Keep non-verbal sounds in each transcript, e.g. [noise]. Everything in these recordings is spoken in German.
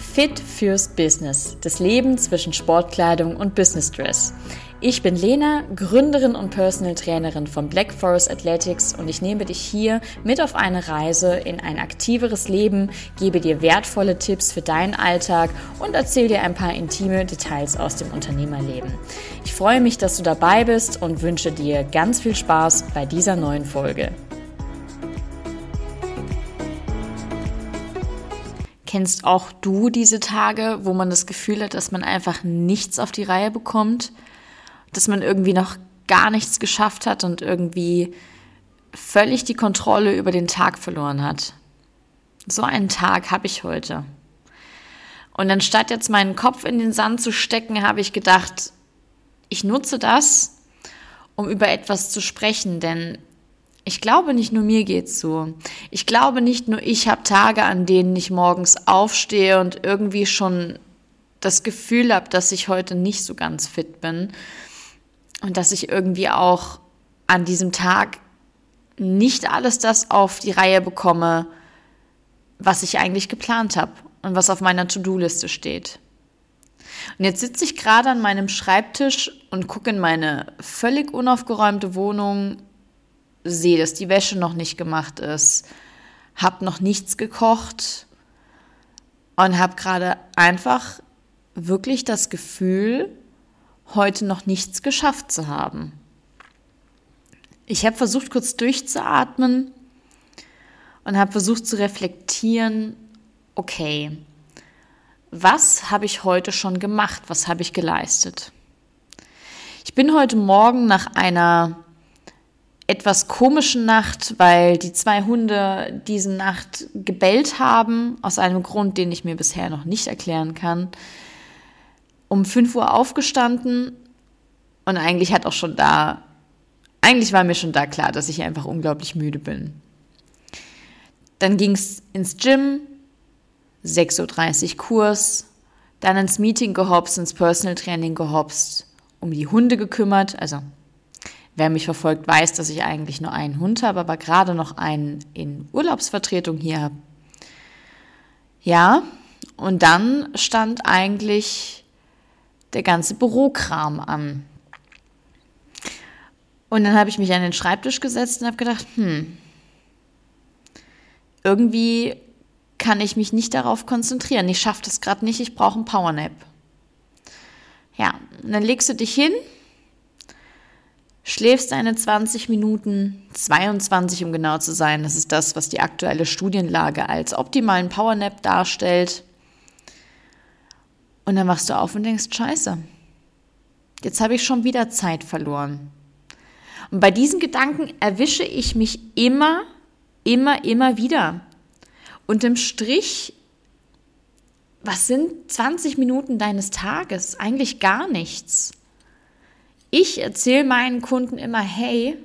Fit fürs Business. Das Leben zwischen Sportkleidung und Business Dress. Ich bin Lena, Gründerin und Personal Trainerin von Black Forest Athletics und ich nehme dich hier mit auf eine Reise in ein aktiveres Leben, gebe dir wertvolle Tipps für deinen Alltag und erzähle dir ein paar intime Details aus dem Unternehmerleben. Ich freue mich, dass du dabei bist und wünsche dir ganz viel Spaß bei dieser neuen Folge. Kennst auch du diese Tage, wo man das Gefühl hat, dass man einfach nichts auf die Reihe bekommt? Dass man irgendwie noch gar nichts geschafft hat und irgendwie völlig die Kontrolle über den Tag verloren hat? So einen Tag habe ich heute. Und anstatt jetzt meinen Kopf in den Sand zu stecken, habe ich gedacht, ich nutze das, um über etwas zu sprechen, denn ich glaube, nicht nur mir geht's so. Ich glaube, nicht nur ich habe Tage, an denen ich morgens aufstehe und irgendwie schon das Gefühl habe, dass ich heute nicht so ganz fit bin und dass ich irgendwie auch an diesem Tag nicht alles das auf die Reihe bekomme, was ich eigentlich geplant habe und was auf meiner To-Do-Liste steht. Und jetzt sitze ich gerade an meinem Schreibtisch und gucke in meine völlig unaufgeräumte Wohnung sehe, dass die Wäsche noch nicht gemacht ist, habe noch nichts gekocht und habe gerade einfach wirklich das Gefühl, heute noch nichts geschafft zu haben. Ich habe versucht, kurz durchzuatmen und habe versucht zu reflektieren, okay, was habe ich heute schon gemacht, was habe ich geleistet? Ich bin heute Morgen nach einer etwas komischen Nacht, weil die zwei Hunde diese Nacht gebellt haben, aus einem Grund, den ich mir bisher noch nicht erklären kann. Um 5 Uhr aufgestanden und eigentlich hat auch schon da, eigentlich war mir schon da klar, dass ich einfach unglaublich müde bin. Dann ging es ins Gym, 6.30 Uhr Kurs, dann ins Meeting gehopst, ins Personal Training gehopst, um die Hunde gekümmert, also Wer mich verfolgt, weiß, dass ich eigentlich nur einen Hund habe, aber gerade noch einen in Urlaubsvertretung hier habe. Ja, und dann stand eigentlich der ganze Bürokram an. Und dann habe ich mich an den Schreibtisch gesetzt und habe gedacht, hm, irgendwie kann ich mich nicht darauf konzentrieren. Ich schaffe das gerade nicht, ich brauche einen Powernap. Ja, und dann legst du dich hin schläfst deine 20 Minuten, 22 um genau zu sein. Das ist das, was die aktuelle Studienlage als optimalen Powernap darstellt. Und dann wachst du auf und denkst, scheiße, jetzt habe ich schon wieder Zeit verloren. Und bei diesen Gedanken erwische ich mich immer, immer, immer wieder. Unterm Strich, was sind 20 Minuten deines Tages? Eigentlich gar nichts. Ich erzähle meinen Kunden immer, hey,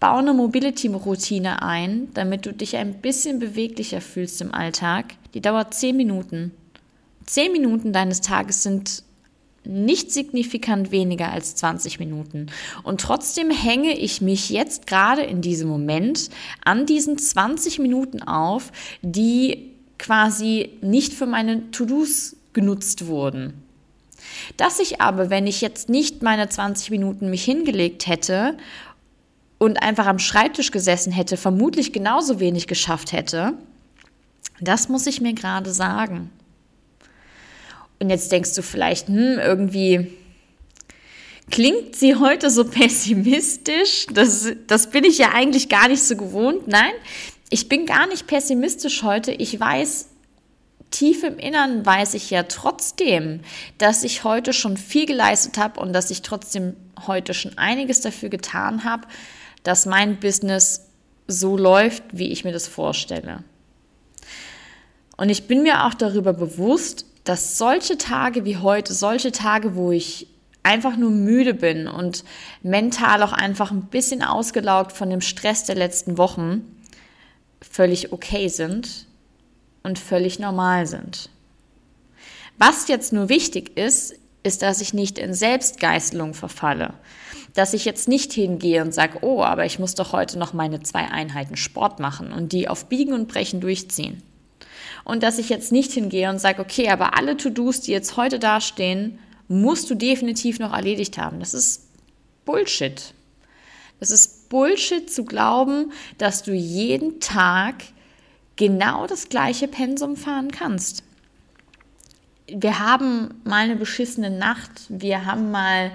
bau eine Mobility-Routine ein, damit du dich ein bisschen beweglicher fühlst im Alltag. Die dauert zehn Minuten. Zehn Minuten deines Tages sind nicht signifikant weniger als 20 Minuten. Und trotzdem hänge ich mich jetzt gerade in diesem Moment an diesen 20 Minuten auf, die quasi nicht für meine To-Dos genutzt wurden. Dass ich aber, wenn ich jetzt nicht meine 20 Minuten mich hingelegt hätte und einfach am Schreibtisch gesessen hätte, vermutlich genauso wenig geschafft hätte, das muss ich mir gerade sagen. Und jetzt denkst du vielleicht, hm, irgendwie klingt sie heute so [laughs] pessimistisch. Das, das bin ich ja eigentlich gar nicht so gewohnt. Nein, ich bin gar nicht pessimistisch heute. Ich weiß, tief im Innern weiß ich ja trotzdem, dass ich heute schon viel geleistet habe und dass ich trotzdem heute schon einiges dafür getan habe, dass mein Business so läuft, wie ich mir das vorstelle. Und ich bin mir auch darüber bewusst, dass solche Tage wie heute, solche Tage, wo ich einfach nur müde bin und mental auch einfach ein bisschen ausgelaugt von dem Stress der letzten Wochen, völlig okay sind und völlig normal sind. Was jetzt nur wichtig ist, ist, dass ich nicht in Selbstgeißelung verfalle. Dass ich jetzt nicht hingehe und sage, oh, aber ich muss doch heute noch meine zwei Einheiten Sport machen und die auf Biegen und Brechen durchziehen. Und dass ich jetzt nicht hingehe und sage, okay, aber alle To-Dos, die jetzt heute dastehen, musst du definitiv noch erledigt haben. Das ist Bullshit. Das ist Bullshit zu glauben, dass du jeden Tag genau das gleiche Pensum fahren kannst. Wir haben mal eine beschissene Nacht, wir haben mal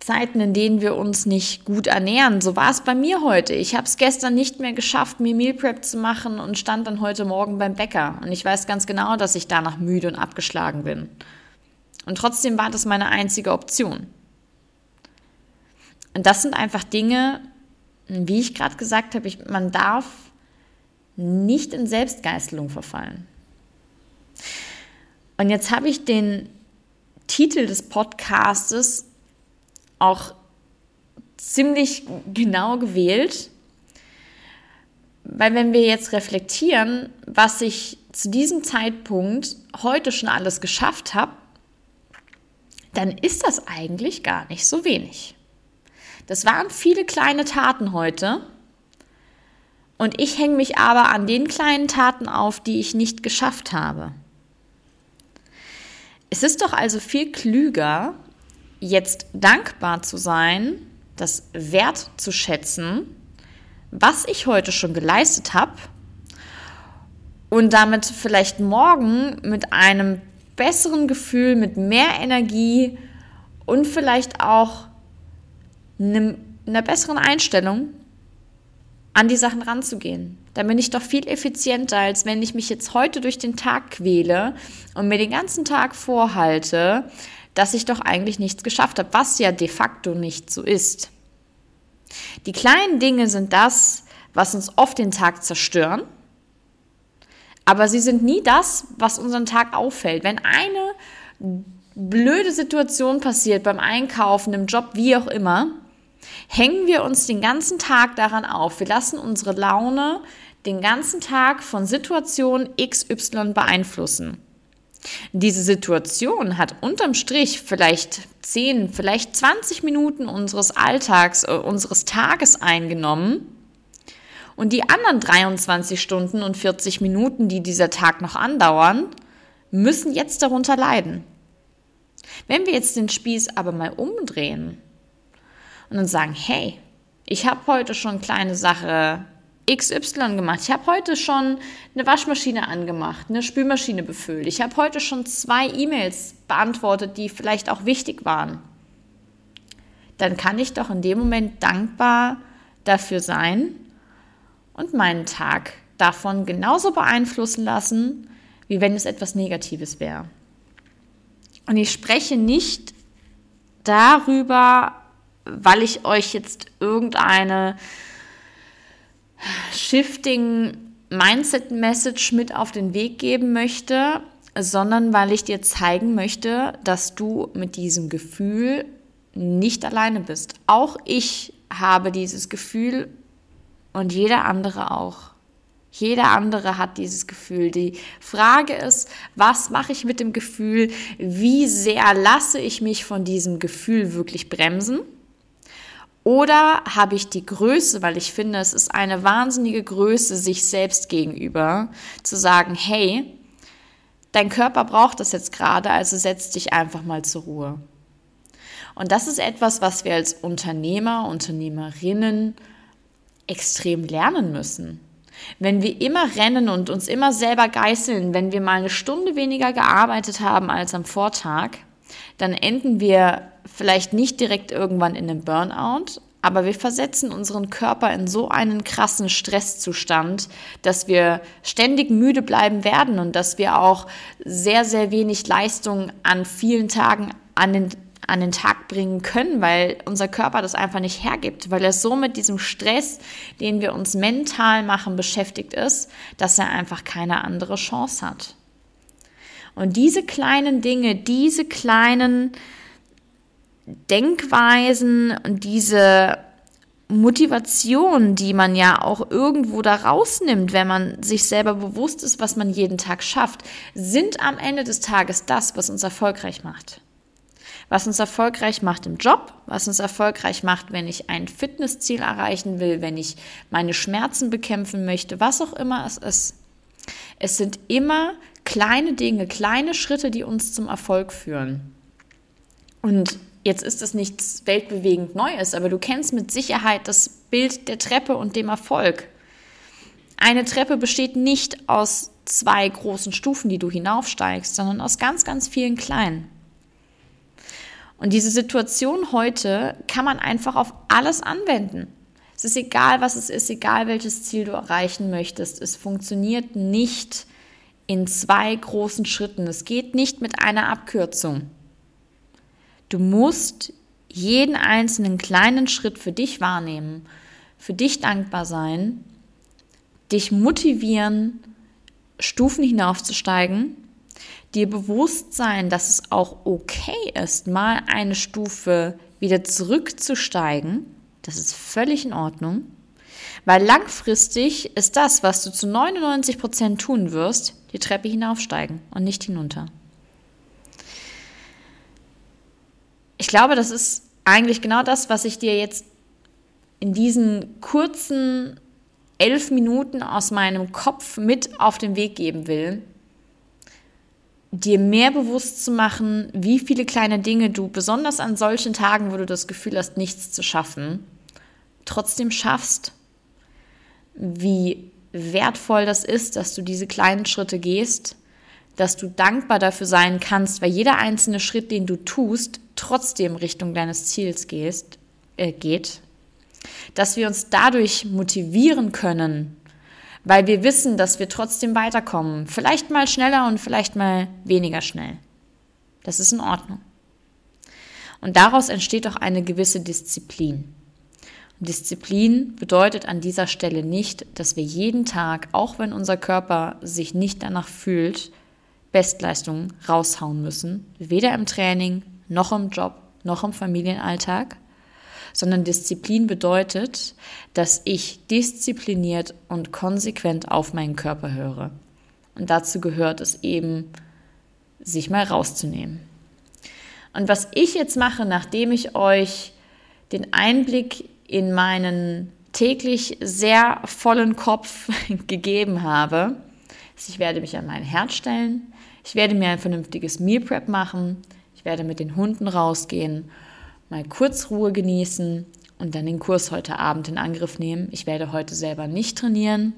Zeiten, in denen wir uns nicht gut ernähren. So war es bei mir heute. Ich habe es gestern nicht mehr geschafft, mir Meal Prep zu machen und stand dann heute Morgen beim Bäcker. Und ich weiß ganz genau, dass ich danach müde und abgeschlagen bin. Und trotzdem war das meine einzige Option. Und das sind einfach Dinge, wie ich gerade gesagt habe, man darf nicht in Selbstgeißelung verfallen. Und jetzt habe ich den Titel des Podcastes auch ziemlich genau gewählt, weil wenn wir jetzt reflektieren, was ich zu diesem Zeitpunkt heute schon alles geschafft habe, dann ist das eigentlich gar nicht so wenig. Das waren viele kleine Taten heute. Und ich hänge mich aber an den kleinen Taten auf, die ich nicht geschafft habe. Es ist doch also viel klüger, jetzt dankbar zu sein, das Wert zu schätzen, was ich heute schon geleistet habe und damit vielleicht morgen mit einem besseren Gefühl, mit mehr Energie und vielleicht auch einer besseren Einstellung an die Sachen ranzugehen. Dann bin ich doch viel effizienter, als wenn ich mich jetzt heute durch den Tag quäle und mir den ganzen Tag vorhalte, dass ich doch eigentlich nichts geschafft habe, was ja de facto nicht so ist. Die kleinen Dinge sind das, was uns oft den Tag zerstören aber sie sind nie das, was unseren Tag auffällt. Wenn eine blöde Situation passiert beim Einkaufen, im Job, wie auch immer, hängen wir uns den ganzen Tag daran auf. Wir lassen unsere Laune den ganzen Tag von Situation XY beeinflussen. Diese Situation hat unterm Strich vielleicht 10, vielleicht 20 Minuten unseres Alltags, äh, unseres Tages eingenommen und die anderen 23 Stunden und 40 Minuten, die dieser Tag noch andauern, müssen jetzt darunter leiden. Wenn wir jetzt den Spieß aber mal umdrehen und dann sagen, hey, ich habe heute schon kleine Sache XY gemacht. Ich habe heute schon eine Waschmaschine angemacht, eine Spülmaschine befüllt. Ich habe heute schon zwei E-Mails beantwortet, die vielleicht auch wichtig waren. Dann kann ich doch in dem Moment dankbar dafür sein, und meinen Tag davon genauso beeinflussen lassen, wie wenn es etwas Negatives wäre. Und ich spreche nicht darüber, weil ich euch jetzt irgendeine Shifting Mindset Message mit auf den Weg geben möchte, sondern weil ich dir zeigen möchte, dass du mit diesem Gefühl nicht alleine bist. Auch ich habe dieses Gefühl und jeder andere auch. Jeder andere hat dieses Gefühl. Die Frage ist, was mache ich mit dem Gefühl? Wie sehr lasse ich mich von diesem Gefühl wirklich bremsen? Oder habe ich die Größe, weil ich finde, es ist eine wahnsinnige Größe sich selbst gegenüber, zu sagen, hey, dein Körper braucht das jetzt gerade, also setz dich einfach mal zur Ruhe. Und das ist etwas, was wir als Unternehmer, Unternehmerinnen, extrem lernen müssen. Wenn wir immer rennen und uns immer selber geißeln, wenn wir mal eine Stunde weniger gearbeitet haben als am Vortag, dann enden wir vielleicht nicht direkt irgendwann in einem Burnout, aber wir versetzen unseren Körper in so einen krassen Stresszustand, dass wir ständig müde bleiben werden und dass wir auch sehr, sehr wenig Leistung an vielen Tagen an den an den Tag bringen können, weil unser Körper das einfach nicht hergibt, weil er so mit diesem Stress, den wir uns mental machen, beschäftigt ist, dass er einfach keine andere Chance hat. Und diese kleinen Dinge, diese kleinen Denkweisen und diese Motivation, die man ja auch irgendwo da rausnimmt, wenn man sich selber bewusst ist, was man jeden Tag schafft, sind am Ende des Tages das, was uns erfolgreich macht was uns erfolgreich macht im Job, was uns erfolgreich macht, wenn ich ein Fitnessziel erreichen will, wenn ich meine Schmerzen bekämpfen möchte, was auch immer es ist. Es sind immer kleine Dinge, kleine Schritte, die uns zum Erfolg führen. Und jetzt ist es nichts weltbewegend Neues, aber du kennst mit Sicherheit das Bild der Treppe und dem Erfolg. Eine Treppe besteht nicht aus zwei großen Stufen, die du hinaufsteigst, sondern aus ganz, ganz vielen kleinen. Und diese Situation heute kann man einfach auf alles anwenden. Es ist egal, was es ist, egal welches Ziel du erreichen möchtest. Es funktioniert nicht in zwei großen Schritten. Es geht nicht mit einer Abkürzung. Du musst jeden einzelnen kleinen Schritt für dich wahrnehmen, für dich dankbar sein, dich motivieren, Stufen hinaufzusteigen dir bewusst sein, dass es auch okay ist, mal eine Stufe wieder zurückzusteigen. Das ist völlig in Ordnung. Weil langfristig ist das, was du zu 99 Prozent tun wirst, die Treppe hinaufsteigen und nicht hinunter. Ich glaube, das ist eigentlich genau das, was ich dir jetzt in diesen kurzen elf Minuten aus meinem Kopf mit auf den Weg geben will, dir mehr bewusst zu machen, wie viele kleine Dinge du besonders an solchen Tagen, wo du das Gefühl hast, nichts zu schaffen, trotzdem schaffst, wie wertvoll das ist, dass du diese kleinen Schritte gehst, dass du dankbar dafür sein kannst, weil jeder einzelne Schritt, den du tust, trotzdem Richtung deines Ziels gehst, äh, geht, dass wir uns dadurch motivieren können, weil wir wissen, dass wir trotzdem weiterkommen. Vielleicht mal schneller und vielleicht mal weniger schnell. Das ist in Ordnung. Und daraus entsteht auch eine gewisse Disziplin. Und Disziplin bedeutet an dieser Stelle nicht, dass wir jeden Tag, auch wenn unser Körper sich nicht danach fühlt, Bestleistungen raushauen müssen. Weder im Training, noch im Job, noch im Familienalltag sondern Disziplin bedeutet, dass ich diszipliniert und konsequent auf meinen Körper höre. Und dazu gehört es eben, sich mal rauszunehmen. Und was ich jetzt mache, nachdem ich euch den Einblick in meinen täglich sehr vollen Kopf [laughs] gegeben habe, ist, ich werde mich an mein Herz stellen, ich werde mir ein vernünftiges Meal Prep machen, ich werde mit den Hunden rausgehen mal kurz Ruhe genießen und dann den Kurs heute Abend in Angriff nehmen. Ich werde heute selber nicht trainieren.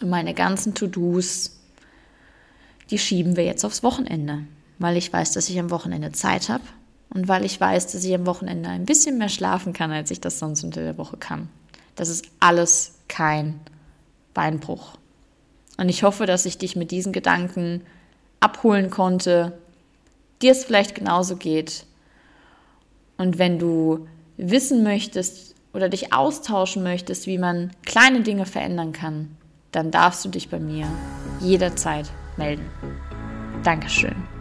Und meine ganzen To-Dos, die schieben wir jetzt aufs Wochenende, weil ich weiß, dass ich am Wochenende Zeit habe und weil ich weiß, dass ich am Wochenende ein bisschen mehr schlafen kann, als ich das sonst unter der Woche kann. Das ist alles kein Beinbruch. Und ich hoffe, dass ich dich mit diesen Gedanken abholen konnte, dir es vielleicht genauso geht und wenn du wissen möchtest oder dich austauschen möchtest, wie man kleine Dinge verändern kann, dann darfst du dich bei mir jederzeit melden. Dankeschön.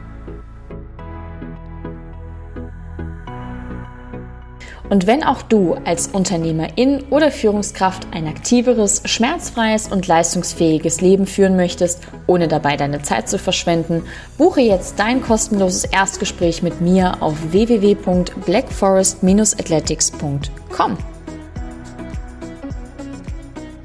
Und wenn auch du als Unternehmerin oder Führungskraft ein aktiveres, schmerzfreies und leistungsfähiges Leben führen möchtest, ohne dabei deine Zeit zu verschwenden, buche jetzt dein kostenloses Erstgespräch mit mir auf www.blackforest-athletics.com.